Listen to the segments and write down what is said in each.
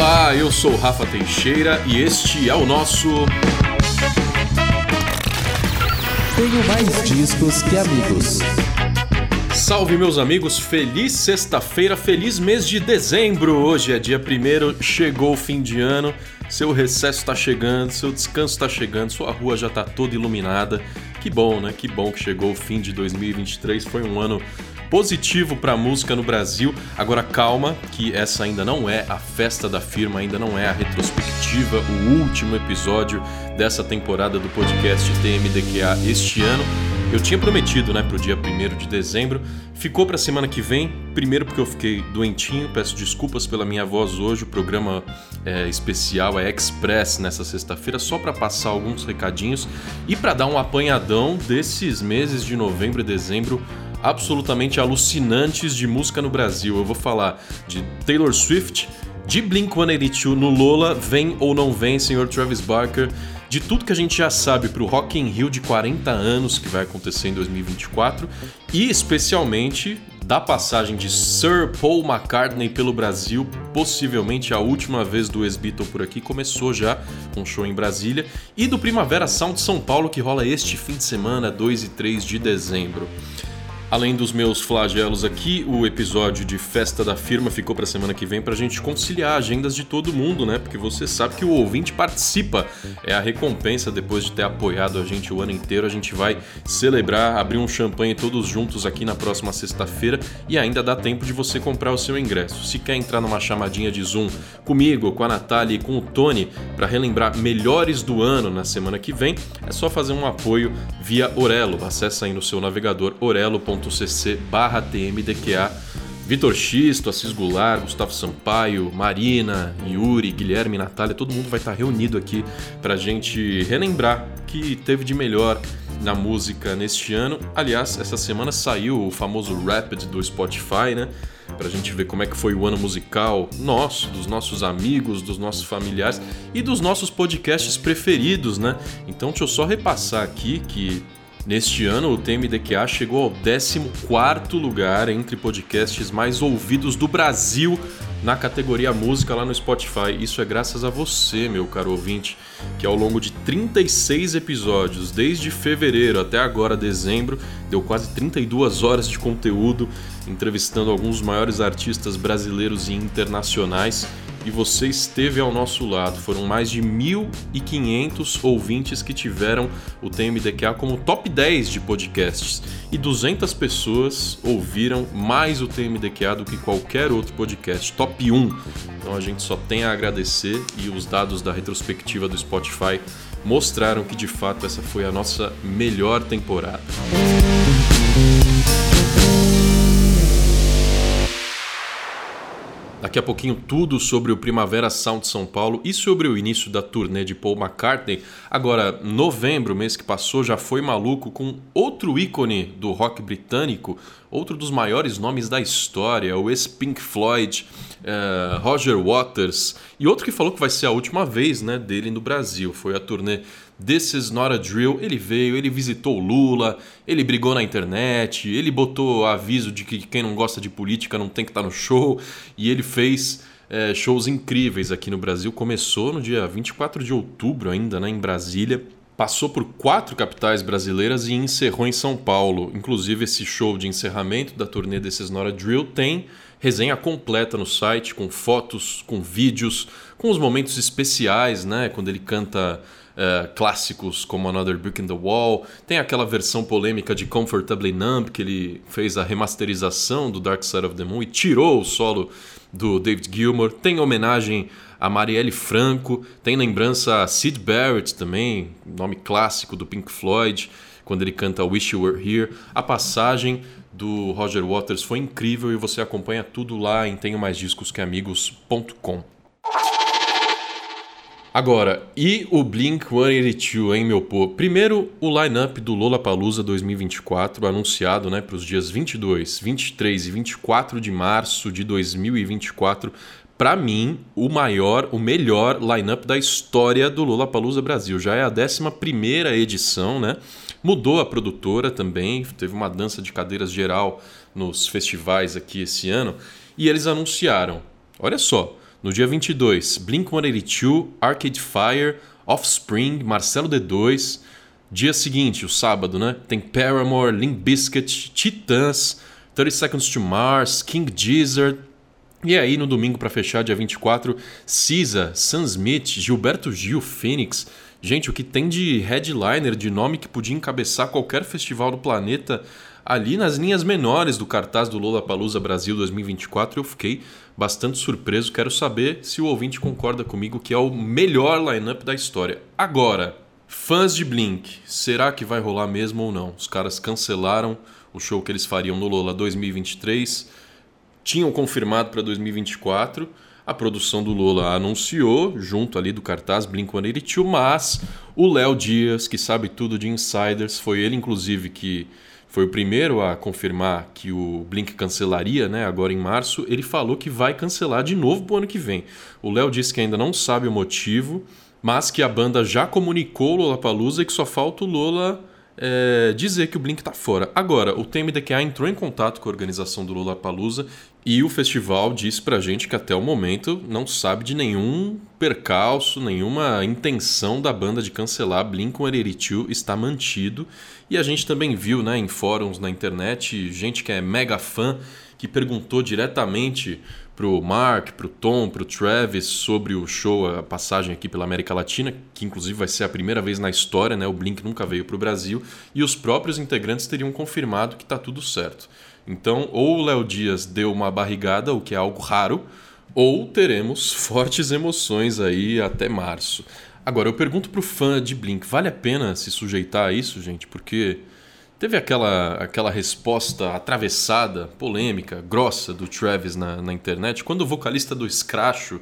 Olá, eu sou Rafa Teixeira e este é o nosso. Tenho mais discos que amigos. Salve, meus amigos! Feliz sexta-feira, feliz mês de dezembro! Hoje é dia primeiro, chegou o fim de ano, seu recesso está chegando, seu descanso está chegando, sua rua já está toda iluminada. Que bom, né? Que bom que chegou o fim de 2023. Foi um ano positivo para a música no Brasil. Agora calma, que essa ainda não é a festa da firma, ainda não é a retrospectiva, o último episódio dessa temporada do podcast TMDQA este ano. Eu tinha prometido, né, pro dia 1 de dezembro. Ficou pra semana que vem. Primeiro porque eu fiquei doentinho, peço desculpas pela minha voz hoje. O programa é, especial é Express nessa sexta-feira, só para passar alguns recadinhos e para dar um apanhadão desses meses de novembro e dezembro absolutamente alucinantes de música no Brasil. Eu vou falar de Taylor Swift, de Blink-182 no Lola, vem ou não vem, senhor Travis Barker de tudo que a gente já sabe para o Rock in Rio de 40 anos que vai acontecer em 2024 e especialmente da passagem de Sir Paul McCartney pelo Brasil, possivelmente a última vez do ex-Beatle por aqui, começou já um show em Brasília, e do Primavera Sound São Paulo que rola este fim de semana, 2 e 3 de dezembro. Além dos meus flagelos aqui, o episódio de festa da firma ficou para semana que vem para a gente conciliar agendas de todo mundo, né? Porque você sabe que o ouvinte participa, é a recompensa depois de ter apoiado a gente o ano inteiro. A gente vai celebrar, abrir um champanhe todos juntos aqui na próxima sexta-feira e ainda dá tempo de você comprar o seu ingresso. Se quer entrar numa chamadinha de Zoom comigo, com a Natália e com o Tony para relembrar melhores do ano na semana que vem, é só fazer um apoio via Orelo. Acesse aí no seu navegador orelo.com apoia.cc barra tmdqa. Vitor Xisto, Assis Goulart, Gustavo Sampaio, Marina, Yuri, Guilherme, Natália, todo mundo vai estar reunido aqui para a gente relembrar que teve de melhor na música neste ano. Aliás, essa semana saiu o famoso Rapid do Spotify, né? Pra gente ver como é que foi o ano musical nosso, dos nossos amigos, dos nossos familiares e dos nossos podcasts preferidos, né? Então deixa eu só repassar aqui que Neste ano, o TMDQA chegou ao 14 lugar entre podcasts mais ouvidos do Brasil na categoria música lá no Spotify. Isso é graças a você, meu caro ouvinte, que ao longo de 36 episódios, desde fevereiro até agora dezembro, deu quase 32 horas de conteúdo entrevistando alguns maiores artistas brasileiros e internacionais e você esteve ao nosso lado. Foram mais de 1.500 ouvintes que tiveram o TMDQA como top 10 de podcasts e 200 pessoas ouviram mais o TMDQA do que qualquer outro podcast, top 1. Então a gente só tem a agradecer e os dados da retrospectiva do Spotify mostraram que de fato essa foi a nossa melhor temporada. Daqui a pouquinho tudo sobre o Primavera Sound São Paulo e sobre o início da turnê de Paul McCartney. Agora, novembro, mês que passou, já foi maluco com outro ícone do rock britânico, outro dos maiores nomes da história, o ex-Pink Floyd, uh, Roger Waters, e outro que falou que vai ser a última vez né, dele no Brasil. Foi a turnê This is not a drill. Ele veio, ele visitou o Lula, ele brigou na internet, ele botou aviso de que quem não gosta de política não tem que estar no show e ele fez é, shows incríveis aqui no Brasil. Começou no dia 24 de outubro, ainda né, em Brasília. Passou por quatro capitais brasileiras e encerrou em São Paulo. Inclusive, esse show de encerramento da turnê desses Nora Drill tem resenha completa no site, com fotos, com vídeos, com os momentos especiais, né? Quando ele canta uh, clássicos como Another Book in the Wall. Tem aquela versão polêmica de Comfortably Numb, que ele fez a remasterização do Dark Side of the Moon e tirou o solo do David Gilmour. Tem homenagem a Marielle Franco, tem lembrança a Sid Barrett também, nome clássico do Pink Floyd, quando ele canta Wish You Were Here. A passagem do Roger Waters foi incrível e você acompanha tudo lá em tenho mais discos que amigos.com. Agora, e o Blink 182, hein, meu pô? Primeiro, o line-up do Lollapalooza 2024, anunciado né, para os dias 22, 23 e 24 de março de 2024. Para mim, o maior, o melhor line-up da história do Lollapalooza Brasil. Já é a 11 edição, né? Mudou a produtora também, teve uma dança de cadeiras geral nos festivais aqui esse ano. E eles anunciaram, olha só, No dia 22, Blink-182, Arcade Fire, Offspring, Marcelo D2. Dia seguinte, o sábado, né? Tem Paramore, Limp Bizkit, Titãs, 30 Seconds to Mars, King Gizzard. E aí, no domingo, para fechar, dia 24, Cisa, Sam Smith, Gilberto Gil, Phoenix. Gente, o que tem de headliner, de nome que podia encabeçar qualquer festival do planeta ali nas linhas menores do cartaz do Lollapalooza Brasil 2024, eu fiquei bastante surpreso. Quero saber se o ouvinte concorda comigo que é o melhor lineup da história. Agora, fãs de Blink, será que vai rolar mesmo ou não? Os caras cancelaram o show que eles fariam no Lola 2023, tinham confirmado para 2024 a produção do Lula anunciou, junto ali do cartaz Blink-182, mas o Léo Dias, que sabe tudo de insiders, foi ele inclusive que foi o primeiro a confirmar que o Blink cancelaria, né, agora em março, ele falou que vai cancelar de novo para o ano que vem. O Léo disse que ainda não sabe o motivo, mas que a banda já comunicou Lollapalooza e que só falta o Lola é, dizer que o Blink está fora. Agora, o TMDQA entrou em contato com a organização do Lollapalooza e o festival disse pra gente que até o momento não sabe de nenhum percalço, nenhuma intenção da banda de cancelar Blink-182 está mantido. E a gente também viu né, em fóruns na internet gente que é mega fã que perguntou diretamente pro Mark, pro Tom, pro Travis sobre o show, a passagem aqui pela América Latina, que inclusive vai ser a primeira vez na história, né? O Blink nunca veio pro Brasil, e os próprios integrantes teriam confirmado que tá tudo certo. Então, ou o Léo Dias deu uma barrigada, o que é algo raro, ou teremos fortes emoções aí até março. Agora, eu pergunto pro fã de Blink, vale a pena se sujeitar a isso, gente? Porque Teve aquela, aquela resposta atravessada, polêmica, grossa do Travis na, na internet, quando o vocalista do Scratcho,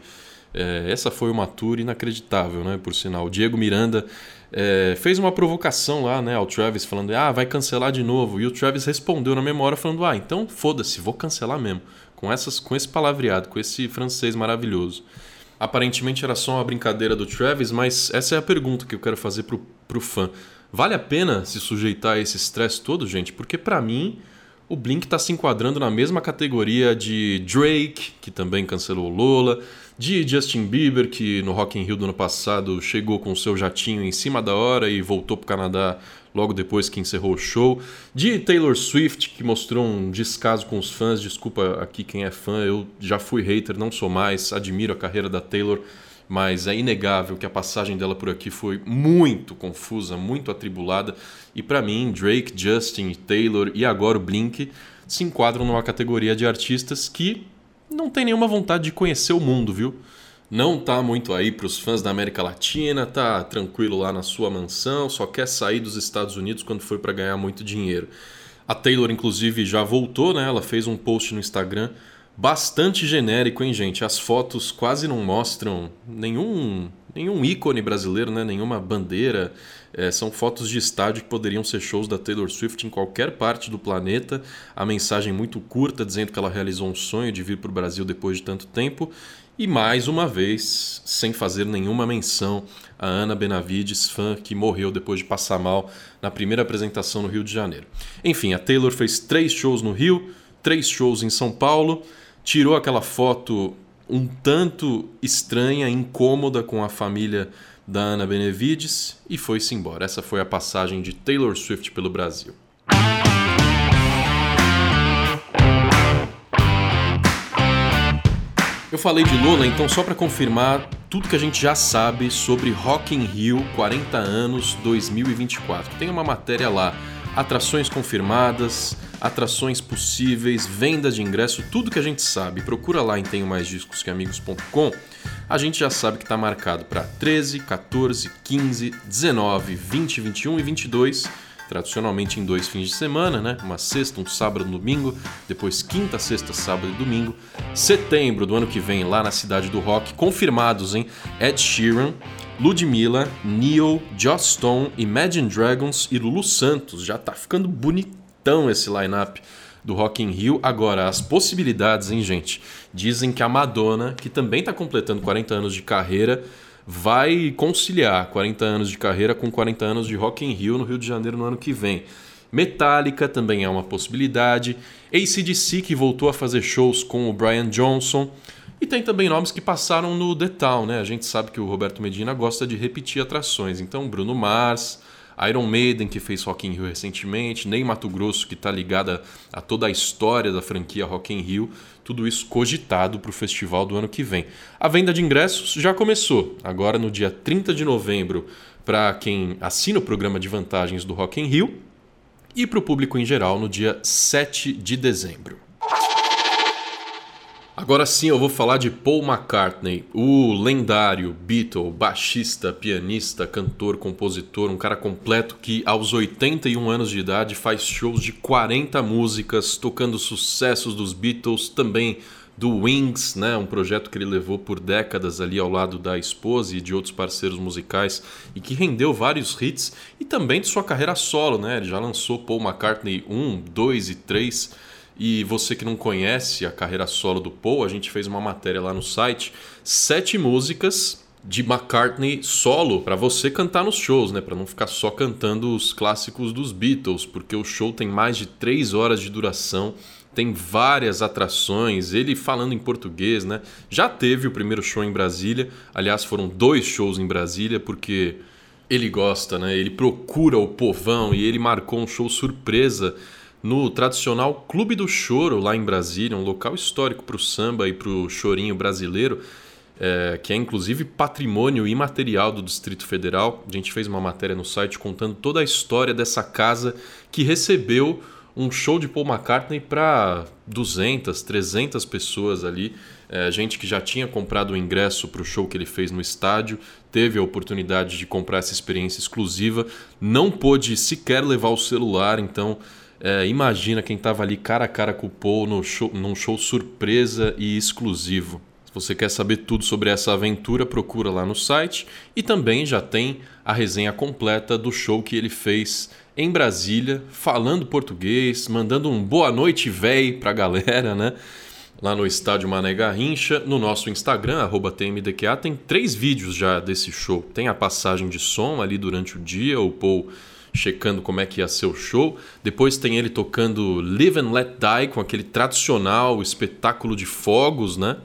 é, essa foi uma tour inacreditável, né, por sinal. O Diego Miranda é, fez uma provocação lá né, ao Travis, falando: ah, vai cancelar de novo. E o Travis respondeu na memória, falando: ah, então foda-se, vou cancelar mesmo. Com, essas, com esse palavreado, com esse francês maravilhoso. Aparentemente era só uma brincadeira do Travis, mas essa é a pergunta que eu quero fazer pro, pro fã. Vale a pena se sujeitar a esse estresse todo, gente? Porque para mim o Blink está se enquadrando na mesma categoria de Drake, que também cancelou Lola, de Justin Bieber, que no Rock in Rio do ano passado chegou com seu jatinho em cima da hora e voltou para o Canadá logo depois que encerrou o show, de Taylor Swift, que mostrou um descaso com os fãs, desculpa aqui quem é fã, eu já fui hater, não sou mais, admiro a carreira da Taylor, mas é inegável que a passagem dela por aqui foi muito confusa, muito atribulada, e para mim, Drake, Justin, Taylor e agora o Blink se enquadram numa categoria de artistas que não tem nenhuma vontade de conhecer o mundo, viu? Não tá muito aí para os fãs da América Latina, tá tranquilo lá na sua mansão, só quer sair dos Estados Unidos quando for para ganhar muito dinheiro. A Taylor, inclusive, já voltou, né? Ela fez um post no Instagram bastante genérico, hein, gente? As fotos quase não mostram nenhum, nenhum ícone brasileiro, né? nenhuma bandeira. É, são fotos de estádio que poderiam ser shows da Taylor Swift em qualquer parte do planeta. A mensagem muito curta, dizendo que ela realizou um sonho de vir para o Brasil depois de tanto tempo. E mais uma vez, sem fazer nenhuma menção a Ana Benavides, fã que morreu depois de passar mal na primeira apresentação no Rio de Janeiro. Enfim, a Taylor fez três shows no Rio, três shows em São Paulo tirou aquela foto um tanto estranha, incômoda com a família da Ana Benevides e foi-se embora. Essa foi a passagem de Taylor Swift pelo Brasil. Eu falei de Lola, então só para confirmar tudo que a gente já sabe sobre Rock in Rio 40 anos 2024. Tem uma matéria lá, atrações confirmadas, atrações possíveis, venda de ingresso, tudo que a gente sabe. Procura lá em tenho mais discos que amigos.com. A gente já sabe que está marcado para 13, 14, 15, 19, 20, 21 e 22 tradicionalmente em dois fins de semana, né? Uma sexta, um sábado, um domingo, depois quinta, sexta, sábado e domingo. Setembro do ano que vem, lá na cidade do rock, confirmados em Ed Sheeran, Ludmilla, Neil, Joss Stone, Imagine Dragons e Lulu Santos. Já tá ficando bonitão esse line-up do Rock in Rio. Agora, as possibilidades, hein, gente? Dizem que a Madonna, que também está completando 40 anos de carreira, vai conciliar 40 anos de carreira com 40 anos de Rock in Rio no Rio de Janeiro no ano que vem. Metallica também é uma possibilidade. ACDC, que voltou a fazer shows com o Brian Johnson. E tem também nomes que passaram no The Town, né? A gente sabe que o Roberto Medina gosta de repetir atrações. Então, Bruno Mars, Iron Maiden, que fez Rock in Rio recentemente, Ney Mato Grosso, que está ligada a toda a história da franquia Rock in Rio, tudo isso cogitado para o festival do ano que vem. A venda de ingressos já começou, agora no dia 30 de novembro, para quem assina o programa de vantagens do Rock in Rio, e para o público em geral no dia 7 de dezembro. Agora sim eu vou falar de Paul McCartney, o lendário Beatle, baixista, pianista, cantor, compositor, um cara completo que aos 81 anos de idade faz shows de 40 músicas, tocando sucessos dos Beatles, também do Wings, né, um projeto que ele levou por décadas ali ao lado da esposa e de outros parceiros musicais e que rendeu vários hits e também de sua carreira solo, né? Ele já lançou Paul McCartney 1, 2 e 3 e você que não conhece a carreira solo do Paul, a gente fez uma matéria lá no site, sete músicas de McCartney solo para você cantar nos shows, né? Para não ficar só cantando os clássicos dos Beatles, porque o show tem mais de três horas de duração, tem várias atrações. Ele falando em português, né? Já teve o primeiro show em Brasília, aliás, foram dois shows em Brasília, porque ele gosta, né? Ele procura o povão e ele marcou um show surpresa no tradicional Clube do Choro, lá em Brasília, um local histórico para o samba e para o chorinho brasileiro, é, que é inclusive patrimônio imaterial do Distrito Federal. A gente fez uma matéria no site contando toda a história dessa casa que recebeu um show de Paul McCartney para 200, 300 pessoas ali. É, gente que já tinha comprado o ingresso para o show que ele fez no estádio, teve a oportunidade de comprar essa experiência exclusiva, não pôde sequer levar o celular, então é, imagina quem estava ali cara a cara com o Paul no show, num show surpresa e exclusivo. Se você quer saber tudo sobre essa aventura, procura lá no site e também já tem a resenha completa do show que ele fez em Brasília, falando português, mandando um boa noite véi pra galera, né? Lá no estádio Mané Garrincha, no nosso Instagram, TMDQA, tem três vídeos já desse show. Tem a passagem de som ali durante o dia, o Paul checando como é que ia ser o show. Depois tem ele tocando Live and Let Die com aquele tradicional espetáculo de fogos, né?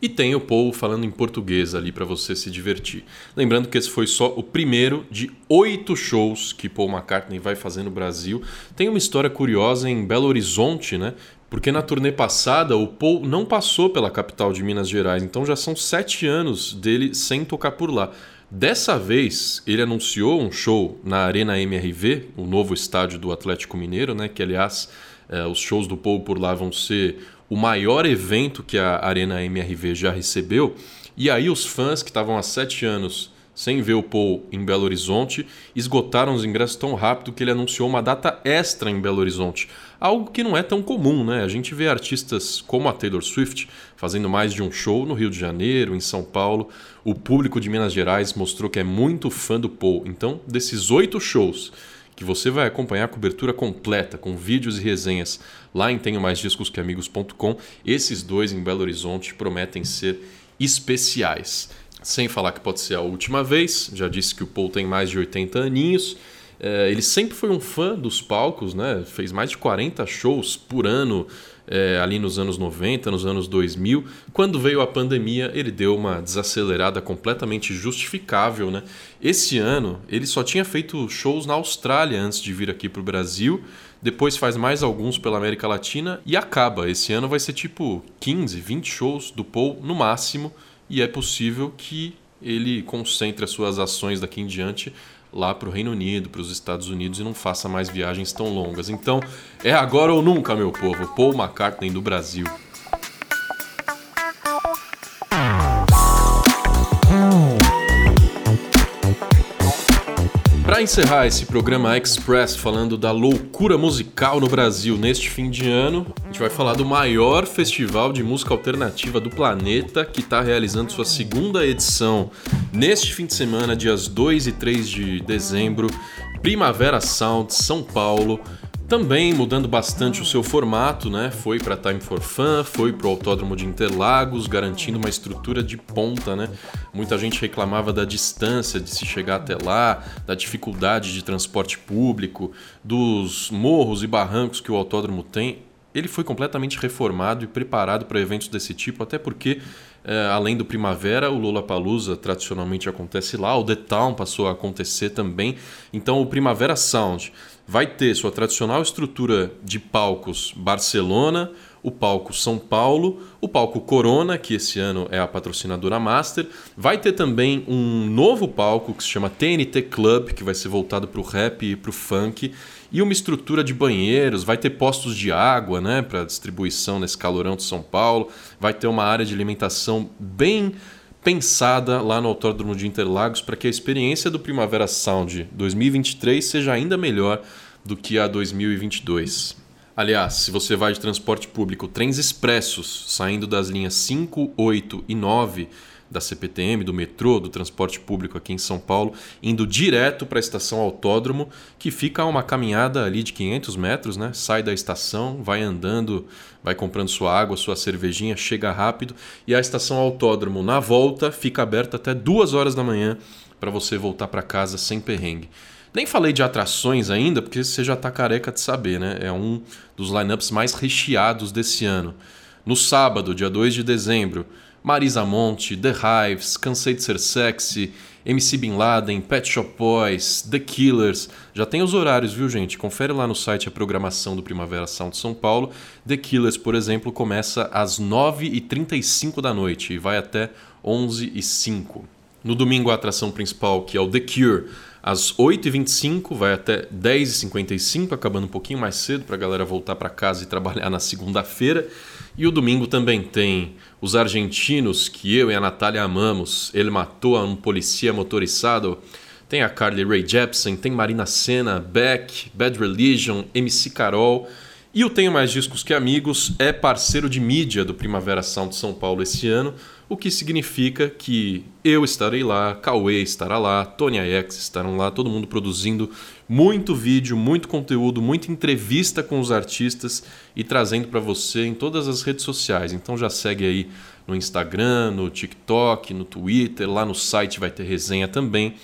E tem o Paul falando em português ali para você se divertir. Lembrando que esse foi só o primeiro de oito shows que Paul McCartney vai fazer no Brasil. Tem uma história curiosa em Belo Horizonte, né? Porque na turnê passada o Paul não passou pela capital de Minas Gerais, então já são sete anos dele sem tocar por lá. Dessa vez, ele anunciou um show na Arena MRV, o novo estádio do Atlético Mineiro, né? Que aliás, eh, os shows do Paul por lá vão ser o maior evento que a Arena MRV já recebeu. E aí os fãs que estavam há sete anos sem ver o Paul em Belo Horizonte, esgotaram os ingressos tão rápido que ele anunciou uma data extra em Belo Horizonte. Algo que não é tão comum, né? A gente vê artistas como a Taylor Swift fazendo mais de um show no Rio de Janeiro, em São Paulo. O público de Minas Gerais mostrou que é muito fã do Paul. Então, desses oito shows que você vai acompanhar a cobertura completa, com vídeos e resenhas lá em tenho mais discos que amigos.com, esses dois em Belo Horizonte prometem ser especiais. Sem falar que pode ser a última vez, já disse que o Paul tem mais de 80 aninhos. É, ele sempre foi um fã dos palcos, né? fez mais de 40 shows por ano é, ali nos anos 90, nos anos 2000. Quando veio a pandemia, ele deu uma desacelerada completamente justificável. Né? Esse ano, ele só tinha feito shows na Austrália antes de vir aqui para o Brasil. Depois faz mais alguns pela América Latina e acaba. Esse ano vai ser tipo 15, 20 shows do Paul no máximo e é possível que ele concentre as suas ações daqui em diante lá para o Reino Unido, para os Estados Unidos e não faça mais viagens tão longas. Então, é agora ou nunca, meu povo. Paul McCartney do Brasil. Para encerrar esse programa Express falando da loucura musical no Brasil neste fim de ano, a gente vai falar do maior festival de música alternativa do planeta que está realizando sua segunda edição neste fim de semana, dias 2 e 3 de dezembro, Primavera Sound, São Paulo. Também mudando bastante o seu formato, né? Foi para Time for Fun, foi para o Autódromo de Interlagos, garantindo uma estrutura de ponta, né? Muita gente reclamava da distância de se chegar até lá, da dificuldade de transporte público, dos morros e barrancos que o autódromo tem. ele foi completamente reformado e preparado para eventos desse tipo, até porque, é, além do Primavera, o Lollapalooza tradicionalmente acontece lá, o The Town passou a acontecer também. Então, o Primavera Sound vai ter sua tradicional estrutura de palcos Barcelona, o palco São Paulo, o palco Corona, que esse ano é a patrocinadora Master. Vai ter também um novo palco que se chama TNT Club, que vai ser voltado para o rap e para o funk. E uma estrutura de banheiros, vai ter postos de água né, para distribuição nesse calorão de São Paulo. Vai ter uma área de alimentação bem pensada lá no Autódromo de Interlagos para que a experiência do Primavera Sound 2023 seja ainda melhor do que a 2022. Aliás, se você vai de transporte público, trens expressos saindo das linhas 5, 8 e 9 da CPTM, do metrô, do transporte público aqui em São Paulo, indo direto para a estação Autódromo, que fica a uma caminhada ali de 500 metros, né? Sai da estação, vai andando, vai comprando sua água, sua cervejinha, chega rápido e a estação Autódromo na volta fica aberta até 2 horas da manhã para você voltar para casa sem perrengue. Nem falei de atrações ainda, porque você já está careca de saber, né? É um dos lineups mais recheados desse ano. No sábado, dia 2 de dezembro, Marisa Monte, The Hives, Cansei de Ser Sexy, MC Bin Laden, Pet Shop Boys, The Killers. Já tem os horários, viu, gente? Confere lá no site a programação do Primavera Sound São Paulo. The Killers, por exemplo, começa às 9h35 da noite e vai até 11h05. No domingo, a atração principal, que é o The Cure, às 8h25, vai até 10h55, acabando um pouquinho mais cedo para a galera voltar para casa e trabalhar na segunda-feira. E o domingo também tem os argentinos que eu e a Natália amamos. Ele matou um polícia motorizado. Tem a Carly Rae Jepsen, tem Marina Senna, Beck, Bad Religion, MC Carol. E o Tenho Mais Discos Que Amigos é parceiro de mídia do Primavera Sound São Paulo esse ano o que significa que eu estarei lá, Cauê estará lá, Tony X estarão lá, todo mundo produzindo muito vídeo, muito conteúdo, muita entrevista com os artistas e trazendo para você em todas as redes sociais. Então já segue aí no Instagram, no TikTok, no Twitter, lá no site vai ter resenha também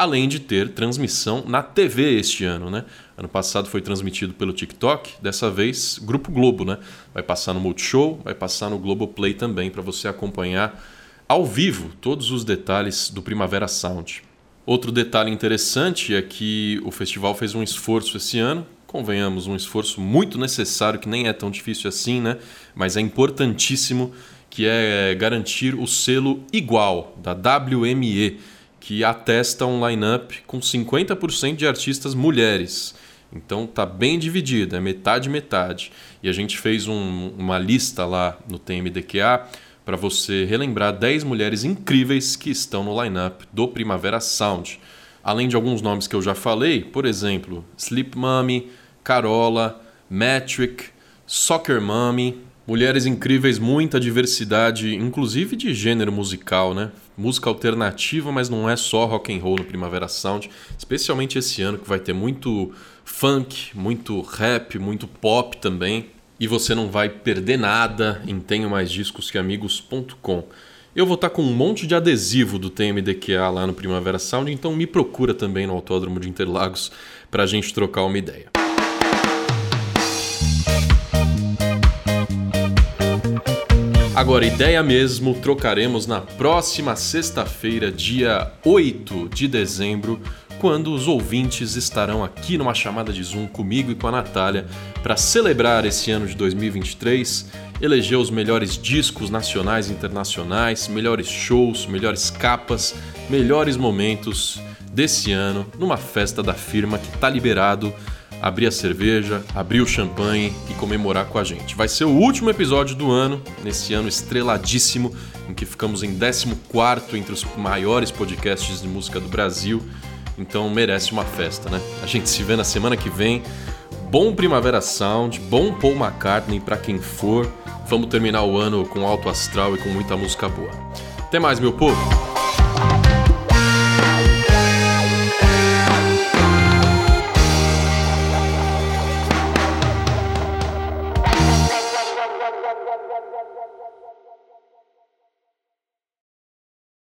além de ter transmissão na TV este ano, né? Ano passado foi transmitido pelo TikTok, dessa vez Grupo Globo, né? Vai passar no Multishow, vai passar no Globoplay também para você acompanhar ao vivo todos os detalhes do Primavera Sound. Outro detalhe interessante é que o festival fez um esforço esse ano, convenhamos, um esforço muito necessário, que nem é tão difícil assim, né? Mas é importantíssimo, que é garantir o selo igual da WME que atesta um line-up com 50% de artistas mulheres. Então tá bem dividido, é metade metade. E a gente fez um, uma lista lá no TMDQA para você relembrar 10 mulheres incríveis que estão no line-up do Primavera Sound. Além de alguns nomes que eu já falei, por exemplo, Sleep Mommy, Carola, Metric, Soccer Mommy, mulheres incríveis, muita diversidade, inclusive de gênero musical, né? música alternativa, mas não é só rock and roll no Primavera Sound, especialmente esse ano que vai ter muito funk, muito rap, muito pop também. E você não vai perder nada em tenho mais discos que amigos.com. Eu vou estar com um monte de adesivo do TMDQA lá no Primavera Sound, então me procura também no Autódromo de Interlagos para a gente trocar uma ideia. Agora, ideia mesmo, trocaremos na próxima sexta-feira, dia 8 de dezembro, quando os ouvintes estarão aqui numa chamada de Zoom comigo e com a Natália para celebrar esse ano de 2023, eleger os melhores discos nacionais e internacionais, melhores shows, melhores capas, melhores momentos desse ano numa festa da firma que está liberado abrir a cerveja, abrir o champanhe e comemorar com a gente. Vai ser o último episódio do ano, nesse ano estreladíssimo, em que ficamos em 14 entre os maiores podcasts de música do Brasil. Então merece uma festa, né? A gente se vê na semana que vem. Bom Primavera Sound, bom Paul McCartney para quem for. Vamos terminar o ano com alto astral e com muita música boa. Até mais, meu povo!